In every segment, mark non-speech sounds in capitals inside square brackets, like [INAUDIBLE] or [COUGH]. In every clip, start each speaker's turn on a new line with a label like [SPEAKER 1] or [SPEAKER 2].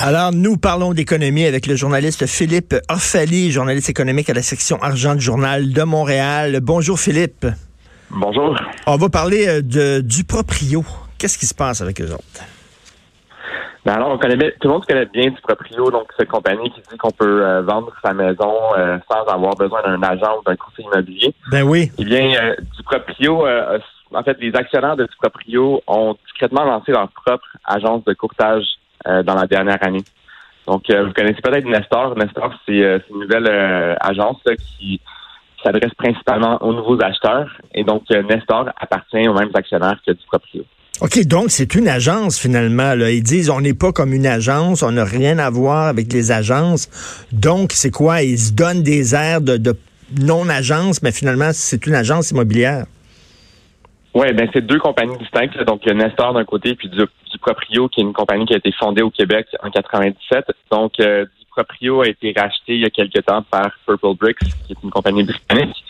[SPEAKER 1] Alors, nous parlons d'économie avec le journaliste Philippe Orfali, journaliste économique à la section argent du Journal de Montréal. Bonjour Philippe.
[SPEAKER 2] Bonjour.
[SPEAKER 1] On va parler euh, de, du proprio. Qu'est-ce qui se passe avec eux autres?
[SPEAKER 2] Ben alors, on connaît tout le monde connaît bien du proprio, donc cette compagnie qui dit qu'on peut euh, vendre sa maison euh, sans avoir besoin d'un agent ou d'un conseiller immobilier.
[SPEAKER 1] Ben oui.
[SPEAKER 2] Eh bien, du proprio, en fait, les actionnaires de du proprio ont discrètement lancé leur propre agence de courtage dans la dernière année. Donc, vous connaissez peut-être Nestor. Nestor, c'est une nouvelle agence qui s'adresse principalement aux nouveaux acheteurs. Et donc, Nestor appartient aux mêmes actionnaires que du proprio.
[SPEAKER 1] OK, donc c'est une agence finalement. Ils disent on n'est pas comme une agence, on n'a rien à voir avec les agences. Donc, c'est quoi? Ils se donnent des airs de, non-agence, mais finalement, c'est une agence immobilière.
[SPEAKER 2] Oui, ben c'est deux compagnies distinctes. Donc, Nestor d'un côté, puis du, Proprio, qui est une compagnie qui a été fondée au Québec en 97. Donc, euh, Proprio a été racheté il y a quelques temps par Purple Bricks, qui est une compagnie britannique.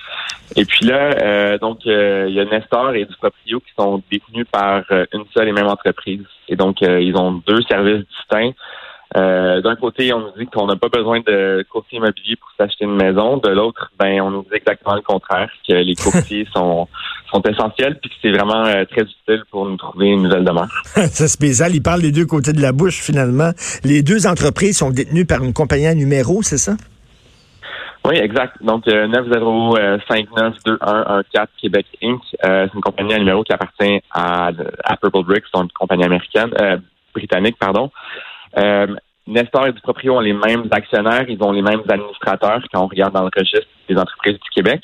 [SPEAKER 2] Et puis là, euh, donc, euh, il y a Nestor et du Proprio qui sont détenus par euh, une seule et même entreprise. Et donc, ils ont deux services distincts. D'un côté, on nous dit qu'on n'a pas besoin de courtier immobilier pour s'acheter une maison. De l'autre, ben, on nous dit exactement le contraire, que les courtiers [LAUGHS] sont sont essentiels puis que c'est vraiment euh, très utile pour nous trouver une nouvelle demeure. [LAUGHS]
[SPEAKER 1] c'est spécial. Il parle des deux côtés de la bouche, finalement. Les deux entreprises sont détenues par une compagnie à numéro, c'est ça?
[SPEAKER 2] Oui, exact. Donc, euh, 90592114 Québec Inc., euh, c'est une compagnie à numéro qui appartient à, à Purple Bricks, donc une compagnie américaine, euh, britannique, pardon. Euh, Nestor et Duproprio ont les mêmes actionnaires, ils ont les mêmes administrateurs quand on regarde dans le registre des entreprises du Québec.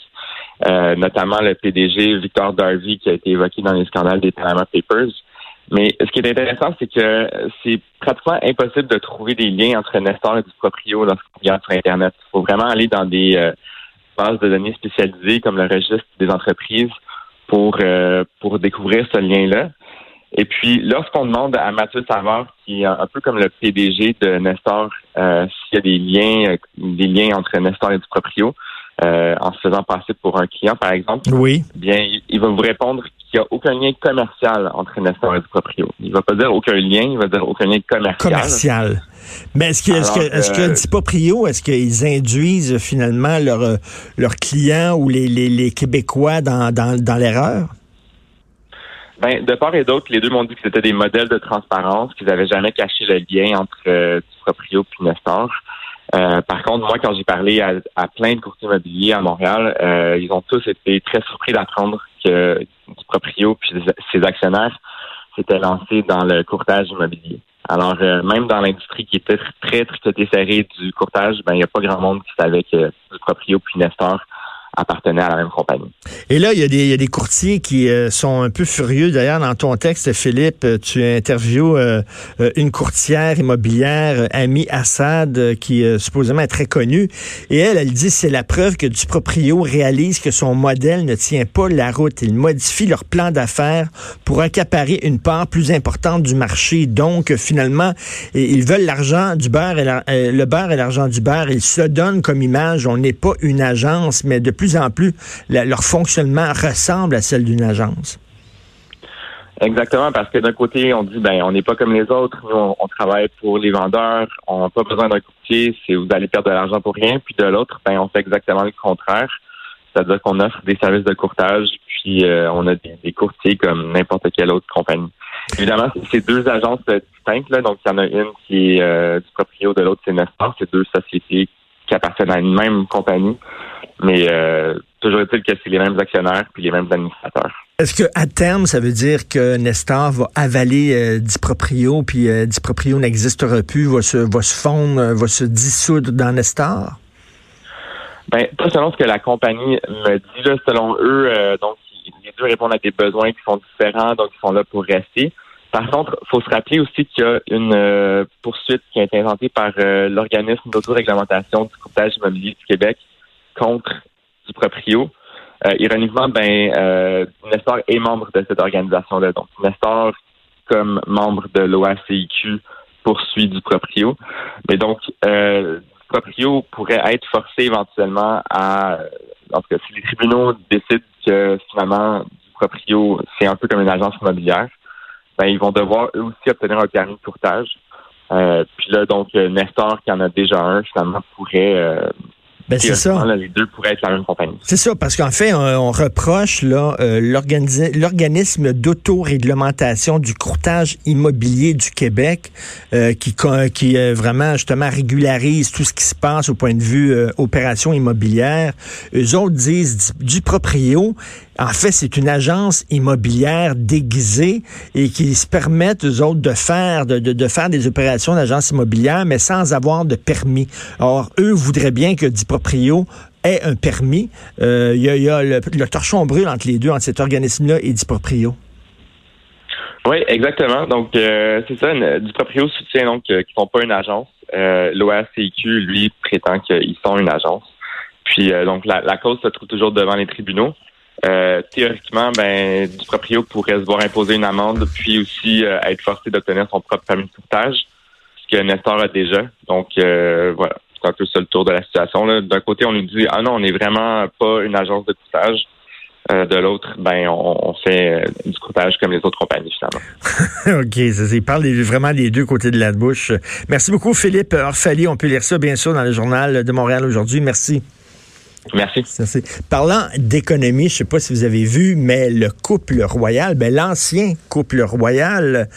[SPEAKER 2] Euh, notamment le PDG Victor Darby qui a été évoqué dans les scandales des Panama Papers. Mais ce qui est intéressant, c'est que c'est pratiquement impossible de trouver des liens entre Nestor et du proprio lorsqu'on regarde sur Internet. Il faut vraiment aller dans des euh, bases de données spécialisées comme le registre des entreprises pour, euh, pour découvrir ce lien-là. Et puis, lorsqu'on demande à Mathieu Savard, qui est un peu comme le PDG de Nestor, s'il y a des liens, des liens entre Nestor et du proprio, euh, en se faisant passer pour un client, par exemple,
[SPEAKER 1] oui.
[SPEAKER 2] bien, il va vous répondre qu'il n'y a aucun lien commercial entre Nestor et du proprio. Il va pas dire aucun lien, il va dire aucun lien commercial.
[SPEAKER 1] Commercial. Mais est-ce que, est-ce que, est-ce que euh, proprio, est-ce qu'ils induisent finalement leurs leurs clients ou les, les, les Québécois dans, dans, dans l'erreur?
[SPEAKER 2] Ben, de part et d'autre, les deux m'ont dit que c'était des modèles de transparence, qu'ils n'avaient jamais caché le lien entre euh, proprio et Nestor. Euh, par contre, moi, quand j'ai parlé à, plein de courtiers immobiliers à Montréal, euh, ils ont tous été très surpris d'apprendre que du proprio puis ses actionnaires s'étaient lancés dans le courtage immobilier. Alors, euh, même dans l'industrie qui était très très serrée du courtage, ben il n'y a pas grand monde qui savait que du proprio puis Nestor appartenait à la même compagnie.
[SPEAKER 1] Et là, il y a des, il y a des courtiers qui euh, sont un peu furieux. D'ailleurs, dans ton texte, Philippe, euh, tu interviews euh, une courtière immobilière, Amy Assad, qui supposément est très connue. Et elle, elle dit c'est la preuve que du proprio réalise que son modèle ne tient pas la route. Ils modifient leur plan d'affaires pour accaparer une part plus importante du marché. Donc, finalement, ils veulent l'argent du beurre et le beurre et l'argent du beurre. Ils se donnent comme image. On n'est pas une agence, mais de plus en plus, leur fonctionnement ressemble à celle d'une agence.
[SPEAKER 2] Exactement, parce que d'un côté, on dit ben on n'est pas comme les autres, nous on, travaille pour les vendeurs, on n'a pas besoin d'un courtier, c'est vous allez perdre de l'argent pour rien, puis de l'autre, ben on fait exactement le contraire. C'est-à-dire qu'on offre des services de courtage, puis euh, on a des, courtiers comme n'importe quelle autre compagnie. Évidemment, c'est deux agences distinctes, là, donc il y en a une qui est euh, du proprio, de l'autre c'est Nestor, c'est deux sociétés qui appartiennent à une même compagnie. Mais euh, toujours est-il que c'est les mêmes actionnaires puis les mêmes administrateurs.
[SPEAKER 1] Est-ce que à terme, ça veut dire que Nestor va avaler euh, Diproprio, puis euh, Diproprio n'existera plus, va se, va se fondre, euh, va se dissoudre dans Nestor?
[SPEAKER 2] Ben, pas selon ce que la compagnie me dit. Là, selon eux, donc, les deux répondent à des besoins qui sont différents, donc ils sont là pour rester. Par contre, il faut se rappeler aussi qu'il y a une euh, poursuite qui a été inventée par euh, l'organisme d'autoréglementation du courtage immobilier du Québec contre du proprio. Euh, ironiquement, ben Nestor est membre de cette organisation-là. Donc, Nestor, comme membre de l'OACIQ, poursuit du proprio. Mais donc, du proprio pourrait être forcé éventuellement à, en tout cas, si les tribunaux décident que finalement du proprio, c'est un peu comme une agence immobilière, ben, ils vont devoir eux aussi obtenir un permis de courtage. Euh, puis là, donc, euh, Nestor, qui en a déjà un, finalement, pourrait euh,
[SPEAKER 1] ben, c'est ça.
[SPEAKER 2] les deux pourraient être la même compagnie.
[SPEAKER 1] C'est ça, parce qu'en fait, on, reproche là euh, l'organisme d'autoréglementation du courtage immobilier du Québec euh, qui, qui euh, vraiment justement régularise tout ce qui se passe au point de vue euh, opération immobilière. Eux autres disent du proprio. En fait, c'est une agence immobilière déguisée et qui se permettent, eux autres, de faire, de, de, de faire des opérations d'agence immobilière, mais sans avoir de permis. Or, eux voudraient bien que du proprio ait un permis. Euh, il y a, le, torchon brûle entre les deux, entre cet organisme-là et Diproprio.
[SPEAKER 2] Oui, exactement. Donc, euh, c'est ça. Diproprio soutient donc qu'ils ne sont pas une agence. Euh, L'OACQ, lui, prétend qu'ils sont une agence. Puis, euh, donc, la, cause se trouve toujours devant les tribunaux. Théoriquement, ben, Duproprio pourrait se voir imposer une amende, puis aussi être forcé d'obtenir son propre permis de courtage, ce que Nestor a déjà. Donc, voilà c'est un peu ça le tour de la situation. D'un côté, on nous dit ah non, on n'est vraiment pas une agence de courtage. Euh, de l'autre, ben on, fait euh, du courtage comme les autres compagnies finalement. [LAUGHS]
[SPEAKER 1] OK, ça, il parle vraiment des deux côtés de la bouche. Merci beaucoup Philippe Orphalie. On peut lire ça bien sûr dans le journal de Montréal aujourd'hui. Merci.
[SPEAKER 2] Merci.
[SPEAKER 1] Parlant d'économie, je ne sais pas si vous avez vu, mais le couple royal, ben l'ancien couple royal,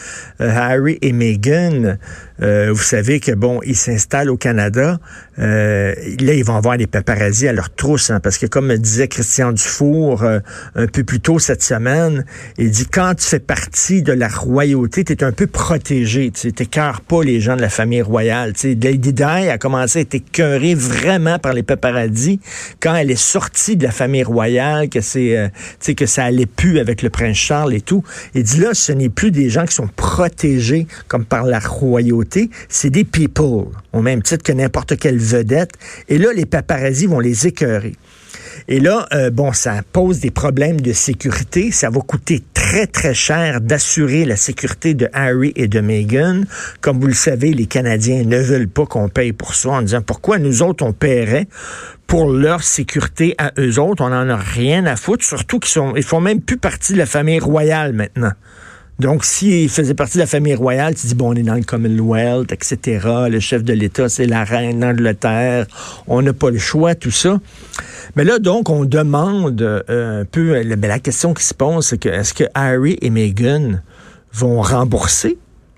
[SPEAKER 1] euh, Harry et Meghan, euh, vous savez que bon, ils s'installent au Canada. Euh, là, ils vont avoir des paparazzis à leur trousse, hein, parce que comme me disait Christian Dufour euh, un peu plus tôt cette semaine, il dit quand tu fais partie de la royauté, tu es un peu protégé. Tu n'écœures pas les gens de la famille royale. sais, Lady Di a commencé à être écœurée vraiment par les paparazzis quand elle est sortie de la famille royale, que c'est que ça allait plus avec le prince Charles et tout. Il dit là, ce n'est plus des gens qui sont protégés comme par la royauté c'est des people, au même titre que n'importe quelle vedette. Et là, les paparazzis vont les écœurer. Et là, euh, bon, ça pose des problèmes de sécurité. Ça va coûter très, très cher d'assurer la sécurité de Harry et de Meghan. Comme vous le savez, les Canadiens ne veulent pas qu'on paye pour ça en disant pourquoi nous autres, on paierait pour leur sécurité à eux autres. On n'en a rien à foutre, surtout qu'ils sont, ils font même plus partie de la famille royale maintenant. Donc, s'il faisait partie de la famille royale, tu dis, bon, on est dans le Commonwealth, etc. Le chef de l'État, c'est la reine d'Angleterre. On n'a pas le choix, tout ça. Mais là, donc, on demande euh, un peu, euh, la question qui se pose, c'est que est-ce que Harry et Meghan vont rembourser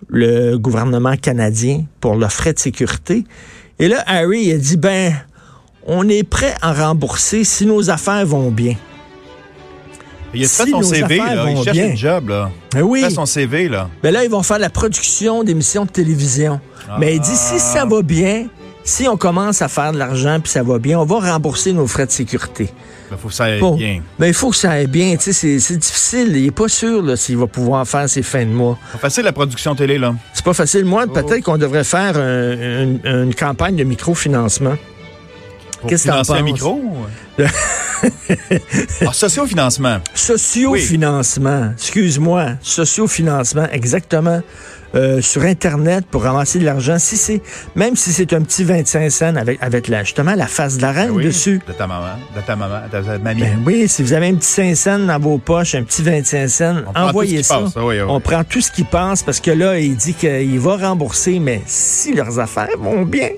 [SPEAKER 1] le gouvernement canadien pour leurs frais de sécurité? Et là, Harry a dit, ben, on est prêt à rembourser si nos affaires vont bien.
[SPEAKER 3] Il a fait son CV, là. Il cherche un job, là.
[SPEAKER 1] Ben oui.
[SPEAKER 3] Il fait son CV, là.
[SPEAKER 1] Ben là, ils vont faire la production d'émissions de télévision. Mais il dit, si ça ah. va bien, si on commence à faire de l'argent puis ça va bien, on va rembourser nos frais de sécurité.
[SPEAKER 3] Il ben, faut que ça aille bien.
[SPEAKER 1] Ben, il faut que ça aille bien. C'est difficile. Il n'est pas sûr s'il va pouvoir faire ses fins de mois.
[SPEAKER 3] C'est pas facile la production télé, là.
[SPEAKER 1] C'est pas facile. Moi, oh. peut-être qu'on devrait faire une campagne de microfinancement.
[SPEAKER 3] Qu'est-ce que tu penses? un micro? [LAUGHS] ah, sociofinancement.
[SPEAKER 1] Sociofinancement. Excuse-moi. Sociofinancement, exactement. Euh, sur Internet pour ramasser de l'argent. Si c'est, même si c'est un petit 25 cents avec, avec la, justement la face de la reine ben dessus.
[SPEAKER 3] De ta maman, de ta maman, de ta mamie.
[SPEAKER 1] Ben oui, si vous avez un petit 5 cents dans vos poches, un petit 25 cents, envoyez ça. On prend tout ce qui passe parce que là, il dit qu'il va rembourser, mais si leurs affaires vont bien,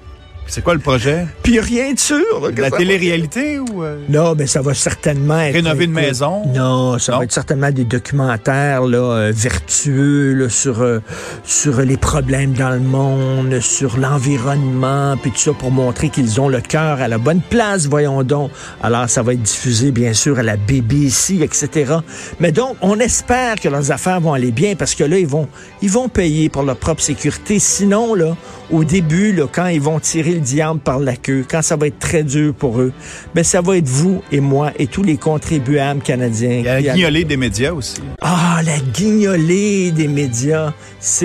[SPEAKER 3] c'est quoi le projet?
[SPEAKER 1] Puis rien de sûr.
[SPEAKER 3] la télé-réalité ou... Euh?
[SPEAKER 1] Non, mais ça va certainement être...
[SPEAKER 3] Rénover une maison?
[SPEAKER 1] Non, ça va être certainement des documentaires là, euh, vertueux sur, euh, sur les problèmes dans le monde, sur l'environnement, puis tout ça pour montrer qu'ils ont le cœur à la bonne place, voyons donc. Alors, ça va être diffusé, bien sûr, à la BBC, etc. Mais donc, on espère que leurs affaires vont aller bien parce que là, ils vont, ils vont payer pour leur propre sécurité. Sinon, là, au début, là, quand ils vont tirer le diable par la queue, quand ça va être très dur pour eux, ben ça va être vous et moi et tous les contribuables canadiens.
[SPEAKER 3] Il y a la guignolée des médias aussi.
[SPEAKER 1] Ah, la guignolée des médias, c'est